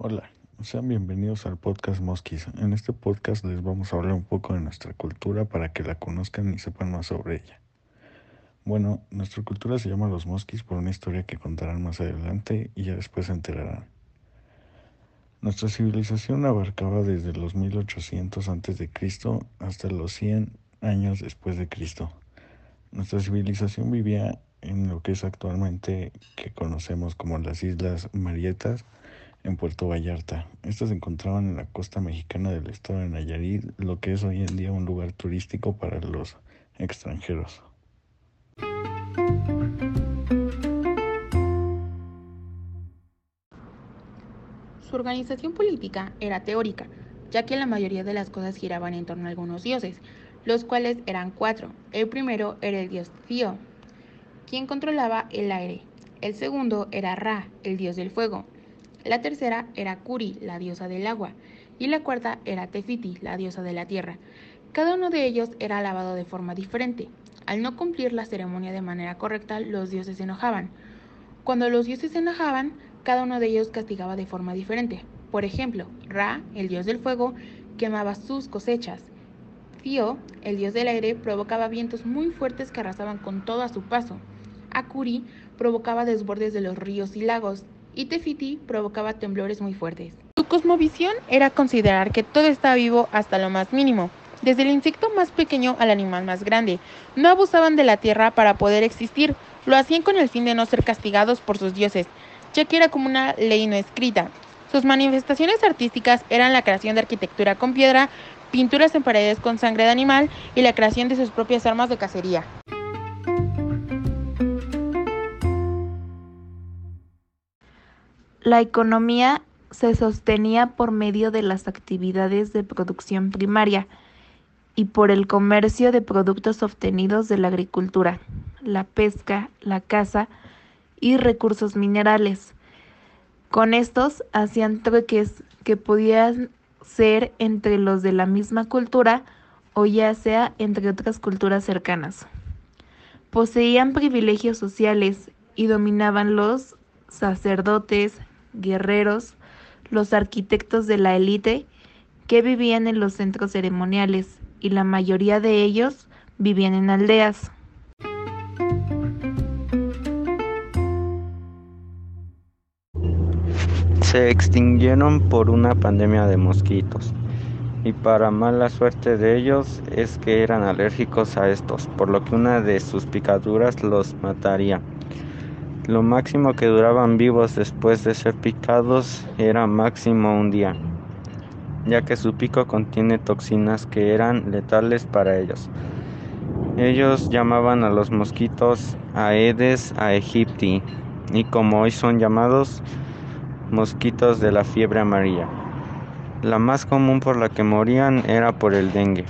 Hola, sean bienvenidos al podcast Mosquis. En este podcast les vamos a hablar un poco de nuestra cultura para que la conozcan y sepan más sobre ella. Bueno, nuestra cultura se llama Los Mosquis por una historia que contarán más adelante y ya después se enterarán. Nuestra civilización abarcaba desde los 1800 a.C. hasta los 100 años después de Cristo. Nuestra civilización vivía en lo que es actualmente que conocemos como las Islas Marietas en Puerto Vallarta. Estas se encontraban en la costa mexicana del estado de Nayarit, lo que es hoy en día un lugar turístico para los extranjeros. Su organización política era teórica, ya que la mayoría de las cosas giraban en torno a algunos dioses, los cuales eran cuatro. El primero era el dios Tío, quien controlaba el aire. El segundo era Ra, el dios del fuego. La tercera era Kuri, la diosa del agua. Y la cuarta era Tefiti, la diosa de la tierra. Cada uno de ellos era alabado de forma diferente. Al no cumplir la ceremonia de manera correcta, los dioses se enojaban. Cuando los dioses se enojaban, cada uno de ellos castigaba de forma diferente. Por ejemplo, Ra, el dios del fuego, quemaba sus cosechas. Fio, el dios del aire, provocaba vientos muy fuertes que arrasaban con todo a su paso. Akuri provocaba desbordes de los ríos y lagos, y Tefiti provocaba temblores muy fuertes. Su cosmovisión era considerar que todo está vivo hasta lo más mínimo, desde el insecto más pequeño al animal más grande. No abusaban de la tierra para poder existir, lo hacían con el fin de no ser castigados por sus dioses, ya que era como una ley no escrita. Sus manifestaciones artísticas eran la creación de arquitectura con piedra, pinturas en paredes con sangre de animal y la creación de sus propias armas de cacería. La economía se sostenía por medio de las actividades de producción primaria y por el comercio de productos obtenidos de la agricultura, la pesca, la caza, y recursos minerales. Con estos hacían truques que podían ser entre los de la misma cultura o ya sea entre otras culturas cercanas. Poseían privilegios sociales y dominaban los sacerdotes, guerreros, los arquitectos de la élite que vivían en los centros ceremoniales y la mayoría de ellos vivían en aldeas. se extinguieron por una pandemia de mosquitos y para mala suerte de ellos es que eran alérgicos a estos, por lo que una de sus picaduras los mataría. Lo máximo que duraban vivos después de ser picados era máximo un día, ya que su pico contiene toxinas que eran letales para ellos. Ellos llamaban a los mosquitos Aedes aegypti y como hoy son llamados mosquitos de la fiebre amarilla. La más común por la que morían era por el dengue.